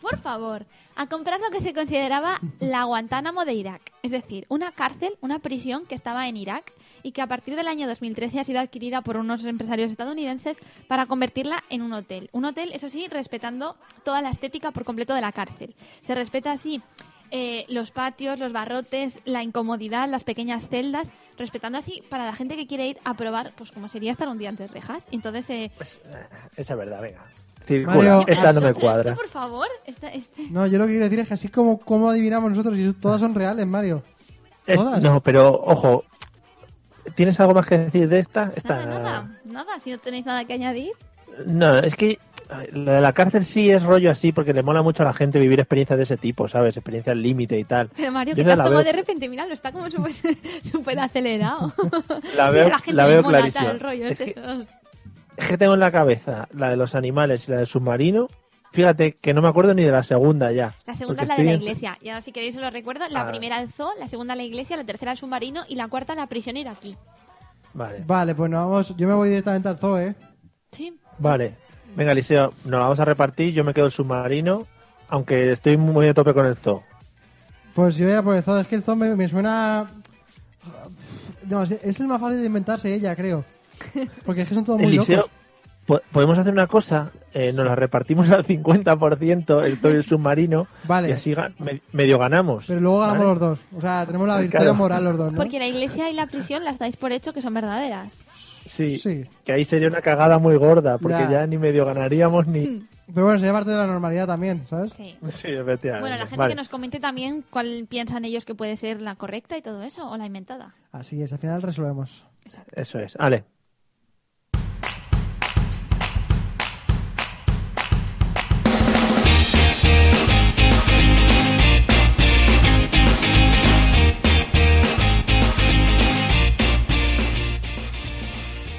D: Por favor, a comprar lo que se consideraba la Guantánamo de Irak, es decir, una cárcel, una prisión que estaba en Irak y que a partir del año 2013 ha sido adquirida por unos empresarios estadounidenses para convertirla en un hotel. Un hotel, eso sí, respetando toda la estética por completo de la cárcel. Se respeta así eh, los patios, los barrotes, la incomodidad, las pequeñas celdas, respetando así para la gente que quiere ir a probar, pues como sería estar un día entre rejas. Entonces, eh,
A: Pues, eh, esa es verdad, venga. Circula.
C: Mario-
A: Esta no me
D: pero esto,
A: cuadra.
D: por favor, esta- este-
C: No, yo lo que quiero decir es que así como, como adivinamos nosotros y todas son reales, Mario.
A: Es-
C: todas.
A: no, pero ojo. ¿Tienes algo más que decir de esta? esta
D: nada, nada, nada, si no tenéis nada que añadir.
A: No, es que lo de la cárcel sí es rollo así, porque le mola mucho a la gente vivir experiencias de ese tipo, ¿sabes? Experiencias límite y tal.
D: Pero Mario,
A: Yo
D: que
A: esa
D: te has tomado de repente, míralo, está como súper <laughs> acelerado. <laughs>
A: La
D: Sí,
A: veo-
D: a la gente
A: la veo
D: mola rollo,
A: Es
D: es
A: que-
D: esos.
A: Es que tengo en la cabeza la de los animales y la del submarino. Fíjate que no me acuerdo ni de la segunda ya.
D: La segunda es la de la
A: en-
D: iglesia. Y ahora, si queréis, os lo recuerdo. La primera el zoo, la segunda la iglesia, la tercera el submarino y la cuarta la prisión iraquí.
A: Vale,
C: Vale, pues nos vamos. Yo me voy directamente al zoo, ¿eh?
D: Sí.
A: vale. Venga, Eliseo, nos la vamos a repartir. Yo me quedo el submarino, aunque estoy muy a tope con el zoo.
C: Pues yo voy a ir por el zoo. Es que el zoo me, me suena. No, es el más fácil de inventarse ella, creo. <laughs> Porque es que son todos muy
A: Eliseo,
C: locos.
A: Po- podemos hacer una cosa. Eh, nos la repartimos al 50% el y el submarino.
C: Vale.
A: Y así ga- me- medio ganamos.
C: Pero luego ganamos
A: ¿vale?
C: los dos. O sea, tenemos la
A: Claro.
C: victoria moral los dos, ¿no?
D: Porque la iglesia y la prisión las dais por hecho que son verdaderas.
A: Sí,
C: Sí.
A: que ahí sería una cagada muy gorda, porque
C: Ya.
A: ya, ni medio ganaríamos ni...
C: Pero bueno, sería parte de la normalidad también, ¿sabes?
D: Sí.
A: Sí, efectivamente.
D: Bueno, la gente
A: Vale.
D: que nos comente también cuál piensan ellos que puede ser la correcta y todo eso, o la inventada.
C: Así es, al final resolvemos.
D: Exacto.
A: Eso es. Vale.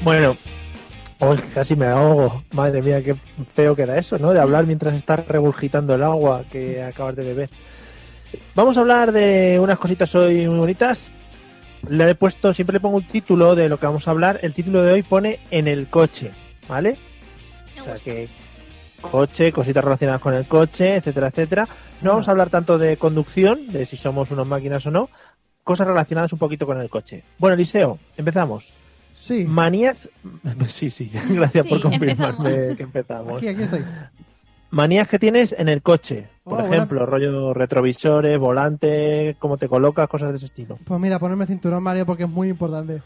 A: Bueno, uy, casi me ahogo. Madre mía, qué feo queda eso, ¿no? De hablar mientras estás regurgitando el agua que acabas de beber. Vamos a hablar de unas cositas hoy muy bonitas. Le he puesto, siempre le pongo un título de lo que vamos a hablar. El título de hoy pone en el coche, ¿vale? O sea que coche, cositas relacionadas con el coche, etcétera, etcétera. No vamos a hablar tanto de conducción, de si somos unos máquinas o no, cosas relacionadas un poquito con el coche. Bueno, Eliseo, empezamos.
C: Sí,
A: Manías, <laughs> sí, sí, <laughs> gracias
D: Sí,
A: por confirmarme
D: empezamos.
A: que empezamos.
C: aquí, aquí estoy.
A: Manías que tienes en el coche, por
C: Oh, buena-
A: ejemplo, rollo retrovisores, volante, cómo te colocas, cosas de ese estilo.
C: Pues mira, ponerme cinturón, Mario, porque es muy importante.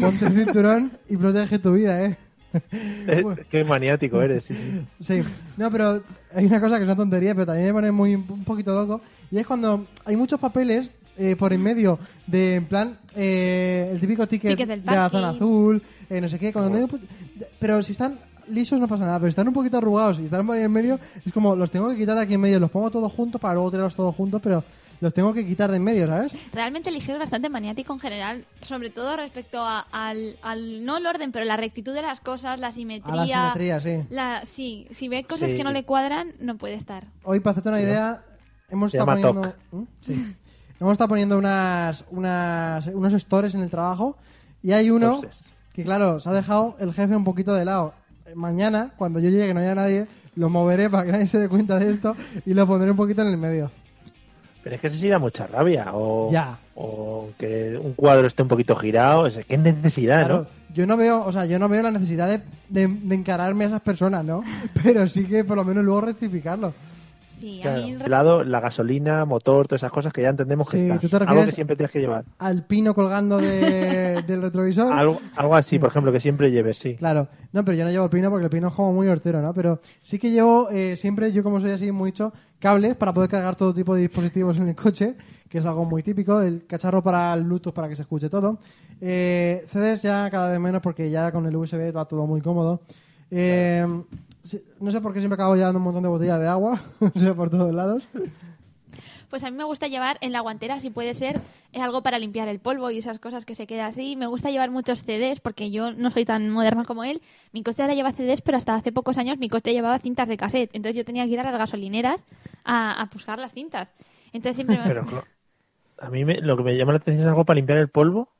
C: Ponte el cinturón y protege tu vida, ¿eh? <laughs>
A: Qué maniático eres, sí, sí.
C: Sí, no, pero hay una cosa que es una tontería, pero también me pone muy, un poquito loco, y es cuando hay muchos papeles eh, por en medio de, en plan, eh, el típico ticket,
D: Ticket del
C: de la zona
D: parking.
C: azul, eh, no sé qué, cuando tengo- pero si están lisos no pasa nada, pero si están un poquito arrugados y están por ahí en medio, es como los tengo que quitar de aquí en medio, los pongo todos juntos para luego tenerlos todos juntos, pero los tengo que quitar de en medio, ¿sabes?
D: Realmente Eliseo es bastante maniático en general, sobre todo respecto a- al, al- no el orden, pero la rectitud de las cosas, la simetría.
C: A la simetría, sí.
D: la- sí, si ve cosas
A: Sí.
D: que no le cuadran, no puede estar.
C: Hoy, para hacerte una idea, hemos
A: Se
C: estado
A: llama
C: poniendo... ¿Mm? Sí. <laughs> hemos estado poniendo unas, unas, unos stores en el trabajo y hay uno
A: Entonces,
C: que, claro, se ha dejado el jefe un poquito de lado. Mañana, cuando yo llegue que no haya nadie, lo moveré para que nadie se dé cuenta de esto y lo pondré un poquito en el medio.
A: pero es que eso sí da mucha rabia. O,
C: Ya.
A: o que un cuadro esté un poquito girado. Es que es necesidad,
C: Claro,
A: ¿no?
C: yo no veo, o sea, yo no veo la necesidad de, de- de encararme a esas personas, ¿no? <laughs> Pero sí que por lo menos luego rectificarlo.
D: Sí, a mí
A: lado, la gasolina, motor, todas esas cosas que ya entendemos que
C: Sí,
A: están.
C: ¿tú te
A: Algo que siempre tienes que llevar.
C: Al pino colgando de- <laughs> del retrovisor.
A: Algo, algo así, por ejemplo, que siempre lleves, sí.
C: Claro, no, pero yo no llevo el pino porque el pino es como muy hortero, ¿no? Pero sí que llevo eh, siempre, yo como soy así mucho, cables para poder cargar todo tipo de dispositivos en el coche, que es algo muy típico, el cacharro para el Bluetooth para que se escuche todo. Eh, CDs ya cada vez menos porque ya con el USB va todo muy cómodo. Eh, no sé por qué siempre acabo llevando un montón de botellas de agua, <laughs> o sea, por todos lados.
D: Pues a mí me gusta llevar en la guantera, si puede ser, eh, algo para limpiar el polvo y esas cosas que se queda así. Me gusta llevar muchos CDs porque yo no soy tan moderna como él. Mi coche ahora lleva CDs, pero hasta hace pocos años mi coche llevaba cintas de cassette. Entonces yo tenía que ir a las gasolineras a, a buscar las cintas. Entonces siempre me...
A: Pero no, a mí me- lo que me llama la atención es algo para limpiar el polvo.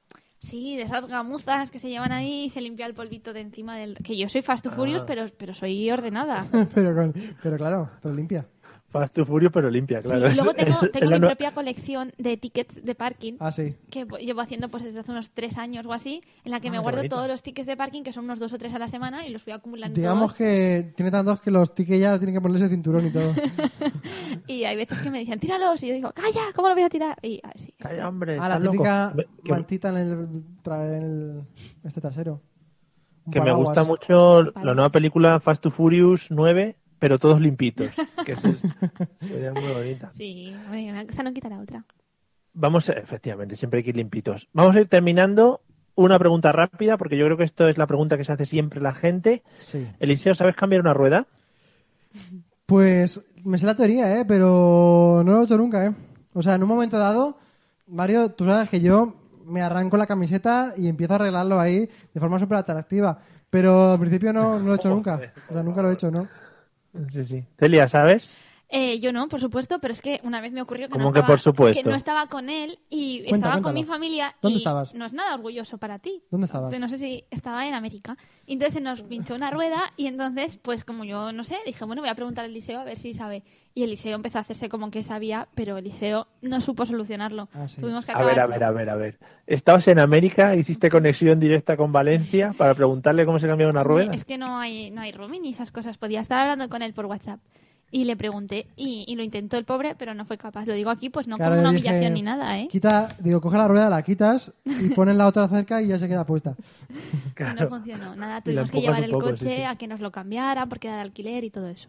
D: Sí, de esas gamuzas que se llevan ahí y se limpia el polvito de encima del... Que yo soy Fast to Furious,
A: Ah.
D: pero, pero soy ordenada. <laughs>
C: pero, con- pero claro, pero limpia.
A: Fast to Furious, pero limpia,
D: Sí,
A: claro.
D: y luego tengo, <laughs> tengo mi propia colección de tickets de parking.
C: Ah, sí.
D: que llevo haciendo pues desde hace unos tres años o así, en la que
A: Ah,
D: me guardo
A: bonito.
D: todos los tickets de parking, que son unos dos o tres a la semana, y los voy acumulando
C: Digamos
D: todos.
C: que tiene tantos que los tickets ya tienen que ponerse cinturón y todo. <laughs>
D: Y hay veces que me dicen, tíralos, y yo digo, calla, ¿cómo lo voy a tirar? Y así.
A: Calla, hombre,
C: Ah, la
A: loco.
C: típica
A: Me- que-
C: mantita en el, tra- en el- este trasero. Un
A: Que me gusta mucho la nueva película Fast to Furious 9, pero todos limpitos. Que eso es- <laughs> sería muy bonita.
D: Sí, una cosa no quita la otra.
A: Vamos, efectivamente, siempre hay que ir limpitos. Vamos a ir terminando. Una pregunta rápida, porque yo creo que esto es la pregunta que se hace siempre la gente.
C: Sí.
A: Eliseo, ¿sabes cambiar una rueda?
C: Pues me sé la teoría, ¿eh? Pero no lo he hecho nunca, ¿eh? O sea, en un momento dado, Mario, tú sabes que yo me arranco la camiseta y empiezo a arreglarlo ahí de forma súper atractiva. Pero al principio no, no lo he hecho <laughs> nunca. O sea, nunca lo he hecho, ¿no?
A: Sí, sí. Celia, ¿sabes?
D: Eh, yo no, por supuesto, pero es que una vez me ocurrió que,
A: ¿Cómo
D: no,
A: que
D: estaba,
A: por supuesto?
D: que no estaba con él y
C: Cuenta,
D: estaba con mi familia.
C: ¿Dónde
D: y
C: estabas?
D: No es nada orgulloso para ti.
C: ¿Dónde estabas?
D: No sé si estaba en América. Y entonces se nos pinchó una rueda y entonces, pues como yo no sé, dije, bueno, voy a preguntar a Eliseo a ver si sabe. Y Eliseo empezó a hacerse como que sabía, pero Eliseo no supo solucionarlo.
C: Ah, sí.
D: Tuvimos que
A: A ver, a ver, a ver, a ver. Estabas en América, hiciste conexión directa con Valencia para preguntarle cómo se cambiaba una rueda.
D: Es que no hay, no hay roaming y esas cosas. Podía estar hablando con él por WhatsApp. Y le pregunté, y, y lo intentó el pobre, pero no fue capaz. Lo digo aquí, pues no
C: Claro,
D: como una
C: dije,
D: humillación ni nada, ¿eh?
C: Quita, digo, coge la rueda, la quitas y <laughs> pones la otra cerca y ya se queda puesta.
A: Claro.
D: no funcionó. Nada, tuvimos que llevar el
A: poco,
D: coche
A: sí, sí.
D: a que nos lo cambiaran porque era de alquiler y todo eso.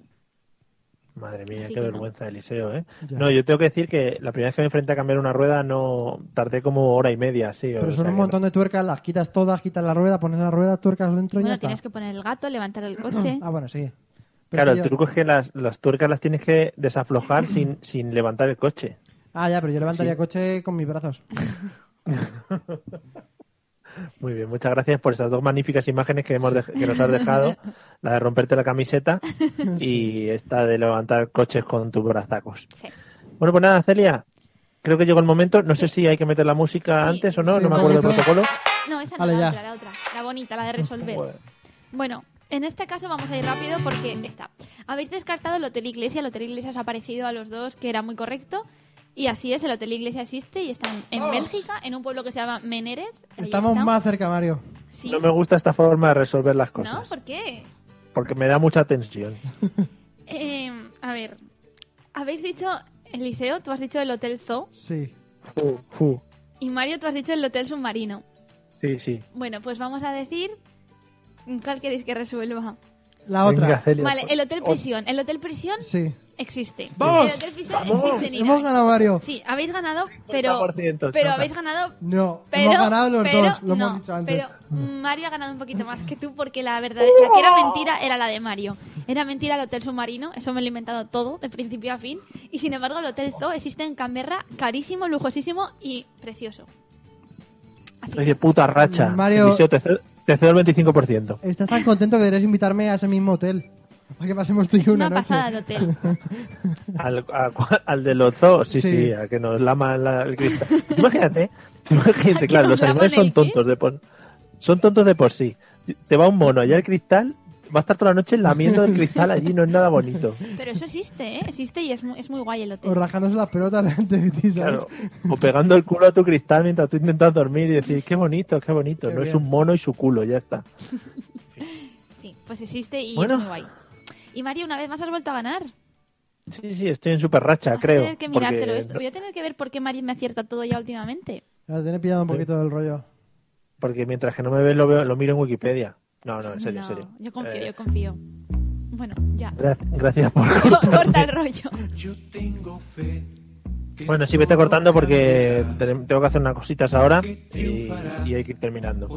A: Madre mía,
D: Así
A: qué
D: que no.
A: vergüenza, Eliseo, ¿eh?
C: Ya.
A: No, yo tengo que decir que la primera vez que me enfrenté a cambiar una rueda no tardé como hora y media, sí.
C: Pero
A: o
C: son
A: sea
C: un montón de tuercas, las quitas todas, quitas la rueda, pones la rueda, tuercas dentro y
D: Bueno,
C: ya está.
D: tienes que poner el gato, levantar el coche. <clears throat>
C: Ah, bueno, sí. Pero
A: Claro, el
C: yo-
A: truco es que las, las tuercas las tienes que desaflojar <clears throat> sin, sin levantar el coche.
C: Ah, ya, pero yo levantaría
A: Sí.
C: coche con mis brazos. <laughs>
A: Muy bien, muchas gracias por esas dos magníficas imágenes que, hemos que nos has dejado. <laughs> La de romperte la camiseta y esta de levantar coches con tus brazacos.
D: Sí.
A: Bueno, pues nada, Celia, creo que llegó el momento. No sé si hay que meter la música
D: Sí.
A: antes o no,
C: Sí,
A: no me acuerdo del protocolo.
D: No, esa no,
C: Vale,
D: la
C: ya.
D: otra, la otra. La bonita, la de resolver.
A: Bueno,
D: Bueno, en este caso vamos a ir rápido porque está. Habéis descartado el Hotel Iglesia. El Hotel Iglesia os ha parecido a los dos que era muy correcto. Y así es, el Hotel Iglesia existe y está en, en Bélgica, en un pueblo que se llama Meneres.
C: Estamos
D: está.
C: más cerca, Mario.
D: Sí.
A: No me gusta esta forma de resolver las
D: ¿No?
A: cosas,
D: ¿Por qué?
A: porque me da mucha tensión. <laughs>
D: Eh, a ver, habéis dicho, Eliseo, tú has dicho el Hotel Zoo.
C: Sí.
A: Fu, fu.
D: Y Mario, tú has dicho el Hotel Submarino.
A: Sí, sí.
D: Bueno, pues vamos a decir. ¿Cuál queréis que resuelva?
C: La otra.
A: Venga, Celia.
D: Vale, el Hotel Prisión. El Hotel Prisión
C: Sí.
D: Existe.
C: ¡Vamos!
D: El Hotel Prisión existe en
C: Hemos
D: Irak.
C: ganado, Mario.
D: Sí, habéis ganado, pero,
A: 50%,
D: pero habéis ganado.
C: No,
D: Pero,
C: hemos ganado los
D: pero
C: dos, lo
D: no,
C: hemos dicho antes.
D: Pero Mario ha ganado un poquito más que tú porque la verdad, la que era mentira era la de Mario. Era mentira el Hotel Submarino, eso me lo he inventado todo, de principio a fin. Y sin embargo, el Hotel Zoo existe en Canberra, carísimo, lujosísimo y precioso. Así
A: Soy de puta racha.
C: Mario-
A: Eliseo, te cedo, te cedo el 25%.
C: Estás tan contento que deberías invitarme a ese mismo hotel. Para que pasemos tú y
D: una
C: una, noche.
D: pasada el hotel. <laughs>
A: Al, a- al de los zoos, sí, sí,
C: Sí.
A: a que nos lama la- el cristal. Tú imagínate, tú imagínate, <laughs>
D: ¿Que
A: claro, los animales son
D: el
A: tontos de por, son tontos de por sí. Te va un mono allá al cristal, va a estar toda la noche lamiendo el cristal allí, no es nada bonito.
D: Pero eso existe, ¿eh? Existe y es muy, es muy guay el
C: O
D: hotel.
C: rajándose las pelotas delante de ti, ¿sabes?
A: Claro. O pegando el culo a tu cristal mientras tú intentas dormir y decir, qué bonito, qué bonito.
C: Qué
A: no es un mono y su culo, ya está. <laughs>
D: Sí, pues existe y
A: Bueno.
D: es muy guay. Y Mario, una vez más has vuelto a ganar.
A: Sí, sí, estoy en super racha,
D: a
A: creo.
D: tener que mirártelo
A: porque-
D: esto. Voy a tener que ver por qué Mario me acierta todo ya últimamente.
C: Ya te he pillado un poquito del rollo.
A: Porque mientras que no me ves, lo, veo, lo miro en Wikipedia. No, no, en serio,
D: No,
A: en serio.
D: Yo confío,
A: Eh,
D: yo confío. Bueno, ya.
A: gra- Gracias por
D: Co- <laughs>
A: cortarme.
D: Corta el rollo.
A: Bueno, sí, vete cortando porque te- tengo que hacer unas cositas ahora y, hay que ir terminando.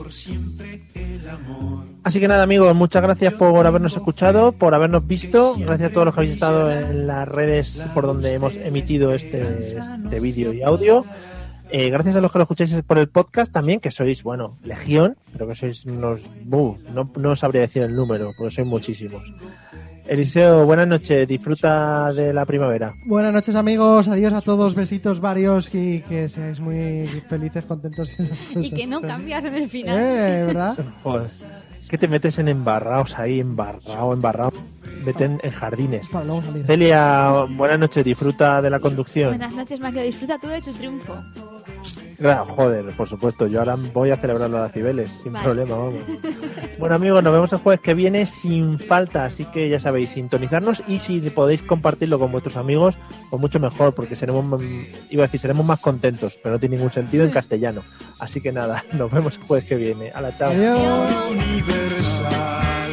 A: Así que nada, amigos, muchas gracias por habernos escuchado, por habernos visto. Gracias a todos los que habéis estado en las redes por donde hemos emitido este, este vídeo y audio. Eh, gracias a los que lo escucháis por el podcast también, que sois, bueno, legión, pero que sois unos... buh, no, no sabría decir el número, porque sois muchísimos. Eliseo, buenas noches, disfruta de la primavera.
C: Buenas noches, amigos. Adiós a todos. Besitos varios y que seáis muy felices, contentos.
D: Y que no cambias en el final.
C: Eh, ¿verdad? <laughs>
A: Joder, que te metes en embarraos ahí, embarrao, embarrao. Vete en, en jardines. Celia, buenas noches, disfruta de la conducción.
D: Buenas noches, Mario. Disfruta tú de tu triunfo.
A: Claro, joder, por supuesto. Yo ahora voy a celebrarlo a las Cibeles, sin problema, vamos. Bueno, amigos, nos vemos el jueves que viene sin falta, así que ya sabéis, sintonizarnos y si podéis compartirlo con vuestros amigos, pues mucho mejor, porque seremos, iba a decir, seremos más contentos, pero no tiene ningún sentido en castellano. Así que nada, <laughs> nos vemos el jueves que viene. A la chao.
D: Universal,